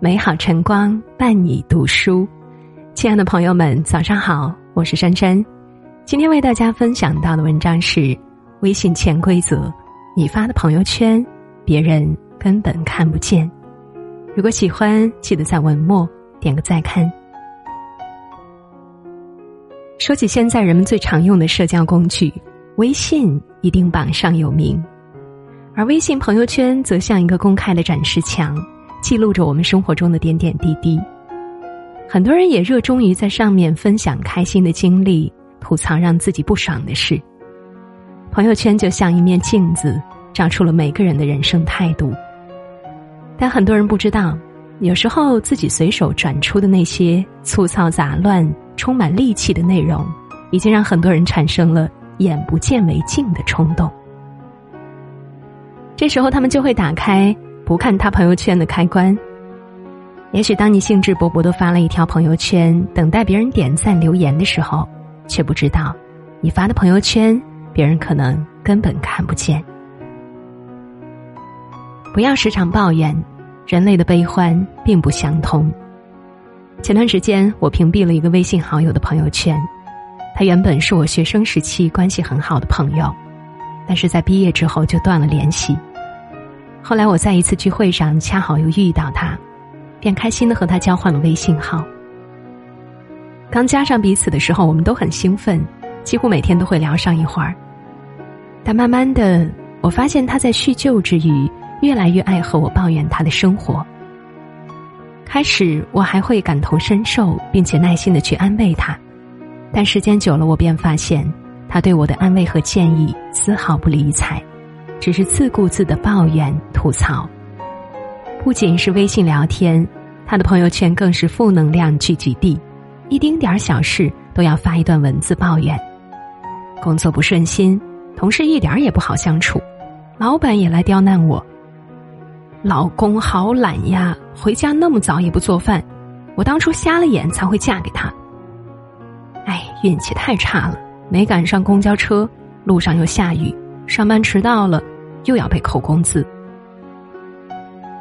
美好晨光伴你读书，亲爱的朋友们，早上好，我是珊珊。今天为大家分享到的文章是：微信潜规则，你发的朋友圈，别人根本看不见。如果喜欢，记得在文末点个再看。说起现在人们最常用的社交工具，微信一定榜上有名。而微信朋友圈则像一个公开的展示墙，记录着我们生活中的点点滴滴。很多人也热衷于在上面分享开心的经历，吐槽让自己不爽的事。朋友圈就像一面镜子，照出了每个人的人生态度。但很多人不知道，有时候自己随手转出的那些粗糙杂乱、充满戾气的内容，已经让很多人产生了眼不见为净的冲动。这时候，他们就会打开不看他朋友圈的开关。也许当你兴致勃勃的发了一条朋友圈，等待别人点赞留言的时候，却不知道，你发的朋友圈，别人可能根本看不见。不要时常抱怨，人类的悲欢并不相通。前段时间，我屏蔽了一个微信好友的朋友圈，他原本是我学生时期关系很好的朋友，但是在毕业之后就断了联系。后来我在一次聚会上恰好又遇到他，便开心的和他交换了微信号。刚加上彼此的时候，我们都很兴奋，几乎每天都会聊上一会儿。但慢慢的，我发现他在叙旧之余，越来越爱和我抱怨他的生活。开始我还会感同身受，并且耐心的去安慰他，但时间久了，我便发现他对我的安慰和建议丝毫不理睬。只是自顾自的抱怨吐槽，不仅是微信聊天，他的朋友圈更是负能量聚集地，一丁点儿小事都要发一段文字抱怨。工作不顺心，同事一点儿也不好相处，老板也来刁难我。老公好懒呀，回家那么早也不做饭，我当初瞎了眼才会嫁给他。哎，运气太差了，没赶上公交车，路上又下雨。上班迟到了，又要被扣工资。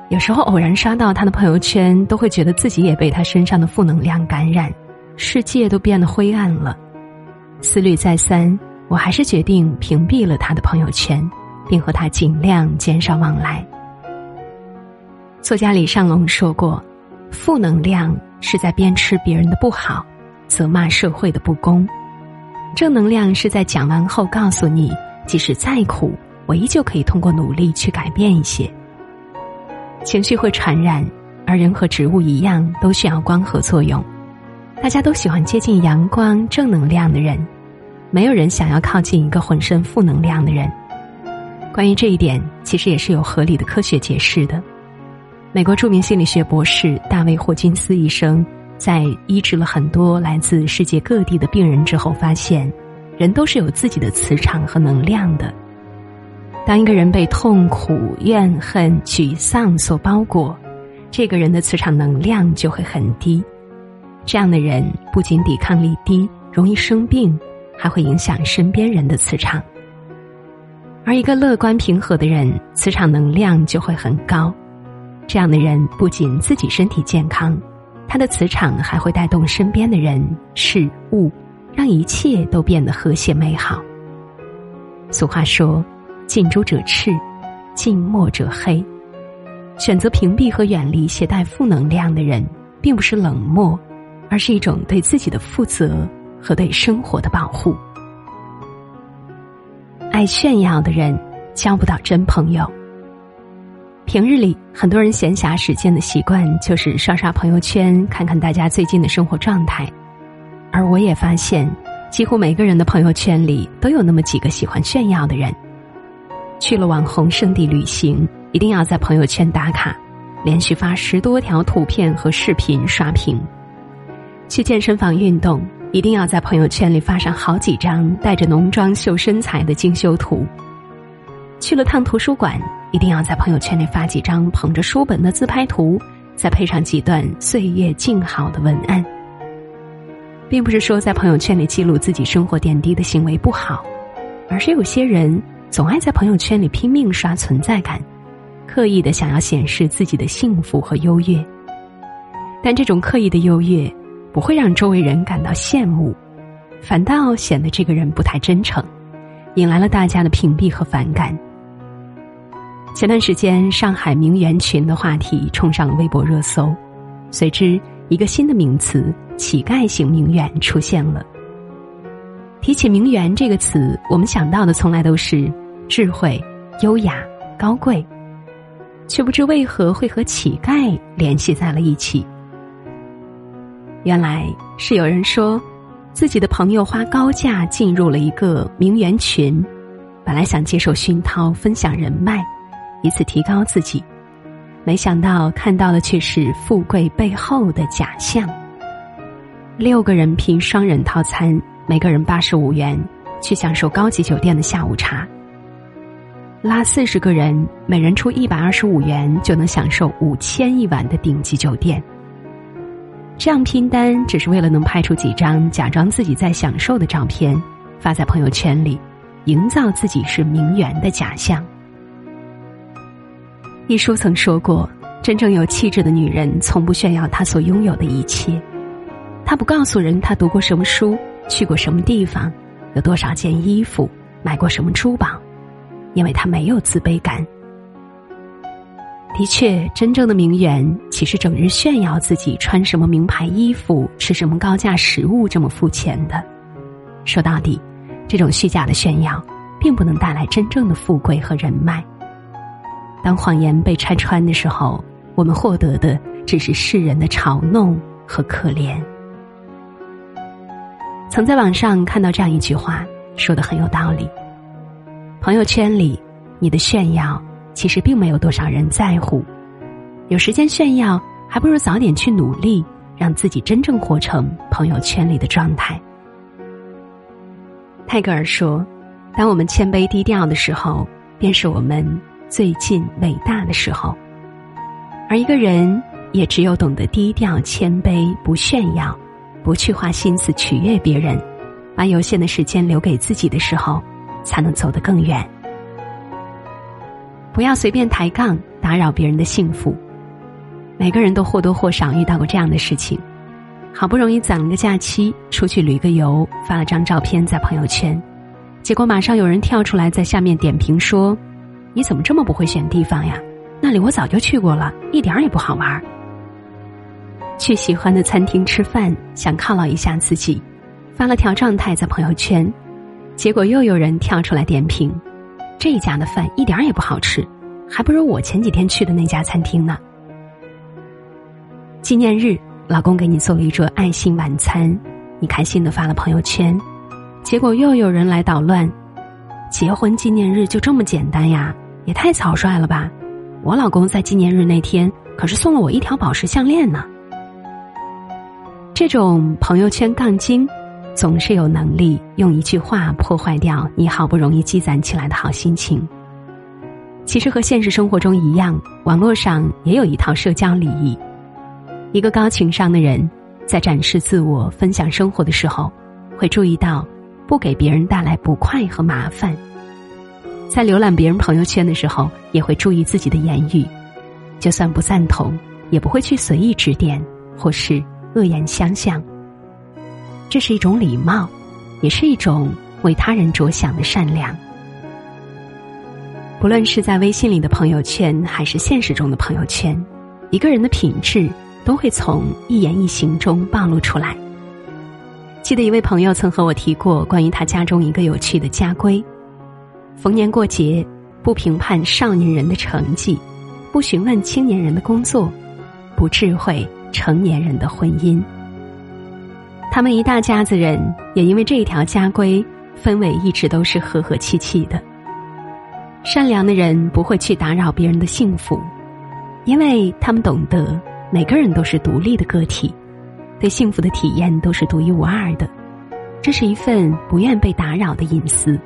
有时候偶然刷到他的朋友圈，都会觉得自己也被他身上的负能量感染，世界都变得灰暗了。思虑再三，我还是决定屏蔽了他的朋友圈，并和他尽量减少往来。作家李尚龙说过：“负能量是在鞭笞别人的不好，责骂社会的不公；正能量是在讲完后告诉你。”即使再苦，我依旧可以通过努力去改变一些。情绪会传染，而人和植物一样，都需要光合作用。大家都喜欢接近阳光、正能量的人，没有人想要靠近一个浑身负能量的人。关于这一点，其实也是有合理的科学解释的。美国著名心理学博士大卫霍金斯医生在医治了很多来自世界各地的病人之后，发现。人都是有自己的磁场和能量的。当一个人被痛苦、怨恨、沮丧所包裹，这个人的磁场能量就会很低。这样的人不仅抵抗力低，容易生病，还会影响身边人的磁场。而一个乐观平和的人，磁场能量就会很高。这样的人不仅自己身体健康，他的磁场还会带动身边的人事物。让一切都变得和谐美好。俗话说：“近朱者赤，近墨者黑。”选择屏蔽和远离携带负能量的人，并不是冷漠，而是一种对自己的负责和对生活的保护。爱炫耀的人交不到真朋友。平日里，很多人闲暇时间的习惯就是刷刷朋友圈，看看大家最近的生活状态。而我也发现，几乎每个人的朋友圈里都有那么几个喜欢炫耀的人。去了网红圣地旅行，一定要在朋友圈打卡，连续发十多条图片和视频刷屏。去健身房运动，一定要在朋友圈里发上好几张带着浓妆秀身材的精修图。去了趟图书馆，一定要在朋友圈里发几张捧着书本的自拍图，再配上几段岁月静好的文案。并不是说在朋友圈里记录自己生活点滴的行为不好，而是有些人总爱在朋友圈里拼命刷存在感，刻意的想要显示自己的幸福和优越，但这种刻意的优越，不会让周围人感到羡慕，反倒显得这个人不太真诚，引来了大家的屏蔽和反感。前段时间，上海名媛群的话题冲上了微博热搜，随之一个新的名词“乞丐型名媛”出现了。提起“名媛”这个词，我们想到的从来都是智慧、优雅、高贵，却不知为何会和乞丐联系在了一起。原来是有人说，自己的朋友花高价进入了一个名媛群，本来想接受熏陶，分享人脉。以此提高自己，没想到看到的却是富贵背后的假象。六个人拼双人套餐，每个人八十五元，去享受高级酒店的下午茶。拉四十个人，每人出一百二十五元，就能享受五千一晚的顶级酒店。这样拼单，只是为了能拍出几张假装自己在享受的照片，发在朋友圈里，营造自己是名媛的假象。一书曾说过：“真正有气质的女人，从不炫耀她所拥有的一切。他不告诉人他读过什么书，去过什么地方，有多少件衣服，买过什么珠宝，因为他没有自卑感。的确，真正的名媛岂是整日炫耀自己穿什么名牌衣服、吃什么高价食物这么肤浅的？说到底，这种虚假的炫耀，并不能带来真正的富贵和人脉。”当谎言被拆穿的时候，我们获得的只是世人的嘲弄和可怜。曾在网上看到这样一句话，说的很有道理：朋友圈里你的炫耀，其实并没有多少人在乎。有时间炫耀，还不如早点去努力，让自己真正活成朋友圈里的状态。泰戈尔说：“当我们谦卑低调的时候，便是我们。”最近伟大的时候，而一个人也只有懂得低调、谦卑、不炫耀，不去花心思取悦别人，把有限的时间留给自己的时候，才能走得更远。不要随便抬杠，打扰别人的幸福。每个人都或多或少遇到过这样的事情：好不容易攒了个假期，出去旅个游，发了张照片在朋友圈，结果马上有人跳出来在下面点评说。你怎么这么不会选地方呀？那里我早就去过了，一点也不好玩。去喜欢的餐厅吃饭，想犒劳一下自己，发了条状态在朋友圈，结果又有人跳出来点评：这家的饭一点也不好吃，还不如我前几天去的那家餐厅呢。纪念日，老公给你做了一桌爱心晚餐，你开心的发了朋友圈，结果又有人来捣乱：结婚纪念日就这么简单呀？也太草率了吧！我老公在纪念日那天可是送了我一条宝石项链呢。这种朋友圈杠精，总是有能力用一句话破坏掉你好不容易积攒起来的好心情。其实和现实生活中一样，网络上也有一套社交礼仪。一个高情商的人，在展示自我、分享生活的时候，会注意到不给别人带来不快和麻烦。在浏览别人朋友圈的时候，也会注意自己的言语，就算不赞同，也不会去随意指点或是恶言相向。这是一种礼貌，也是一种为他人着想的善良。不论是在微信里的朋友圈，还是现实中的朋友圈，一个人的品质都会从一言一行中暴露出来。记得一位朋友曾和我提过关于他家中一个有趣的家规。逢年过节，不评判少年人的成绩，不询问青年人的工作，不智慧成年人的婚姻。他们一大家子人也因为这一条家规，氛围一直都是和和气气的。善良的人不会去打扰别人的幸福，因为他们懂得每个人都是独立的个体，对幸福的体验都是独一无二的。这是一份不愿被打扰的隐私。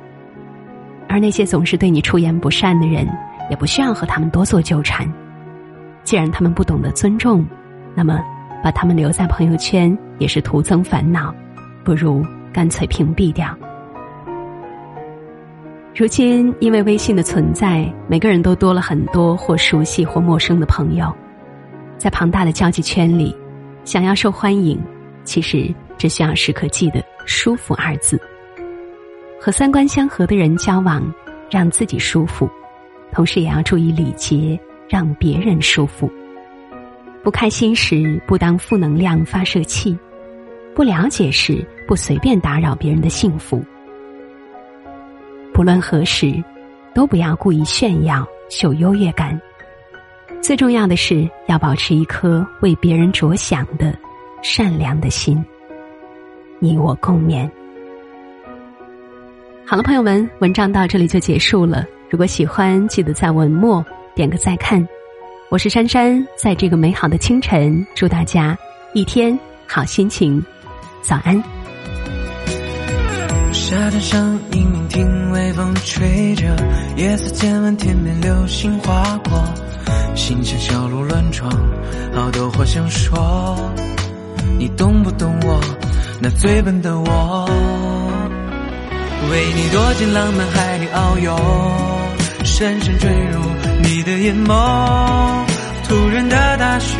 而那些总是对你出言不善的人，也不需要和他们多做纠缠。既然他们不懂得尊重，那么把他们留在朋友圈也是徒增烦恼，不如干脆屏蔽掉。如今因为微信的存在，每个人都多了很多或熟悉或陌生的朋友，在庞大的交际圈里，想要受欢迎，其实只需要时刻记得“舒服”二字。和三观相合的人交往，让自己舒服，同时也要注意礼节，让别人舒服。不开心时不当负能量发射器，不了解时不随便打扰别人的幸福。不论何时，都不要故意炫耀秀优越感。最重要的是要保持一颗为别人着想的善良的心。你我共勉。好了，朋友们，文章到这里就结束了。如果喜欢，记得在文末点个再看。我是珊珊，在这个美好的清晨，祝大家一天好心情，早安。沙滩上，迎明听微风吹着，夜色渐晚，天边流星划过，心像小鹿乱撞，好多话想说，你懂不懂我？那最笨的我，为你躲进浪漫海里遨游，深深坠入你的眼眸。突然的大雪，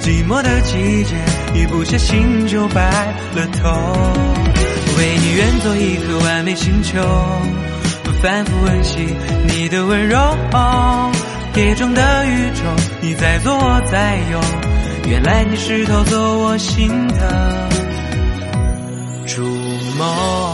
寂寞的季节，一不小心就白了头。为你愿做一颗完美星球，反复温习你的温柔。跌撞的宇宙，你在左我在右，原来你是偷走我心的逐梦。